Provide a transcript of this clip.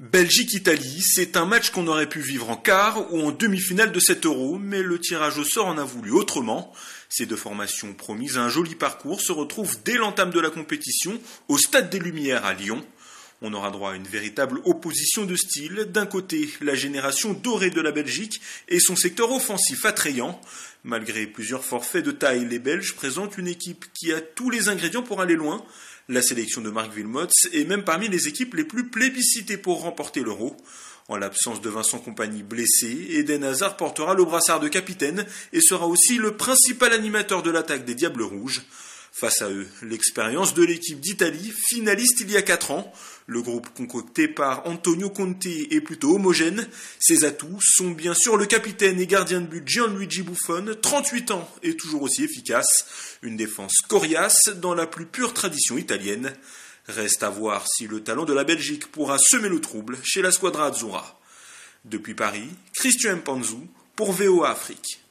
Belgique-Italie, c'est un match qu'on aurait pu vivre en quart ou en demi-finale de 7 euros, mais le tirage au sort en a voulu autrement. Ces deux formations promises à un joli parcours se retrouvent dès l'entame de la compétition au Stade des Lumières à Lyon. On aura droit à une véritable opposition de style. D'un côté, la génération dorée de la Belgique et son secteur offensif attrayant. Malgré plusieurs forfaits de taille, les Belges présentent une équipe qui a tous les ingrédients pour aller loin. La sélection de Marc Wilmots est même parmi les équipes les plus plébiscitées pour remporter l'Euro. En l'absence de Vincent Compagnie blessé, Eden Hazard portera le brassard de capitaine et sera aussi le principal animateur de l'attaque des Diables Rouges. Face à eux, l'expérience de l'équipe d'Italie, finaliste il y a 4 ans. Le groupe concocté par Antonio Conte est plutôt homogène. Ses atouts sont bien sûr le capitaine et gardien de but Gianluigi Buffon, 38 ans et toujours aussi efficace. Une défense coriace dans la plus pure tradition italienne. Reste à voir si le talent de la Belgique pourra semer le trouble chez la squadra Azzurra. Depuis Paris, Christian Panzou pour VOA Afrique.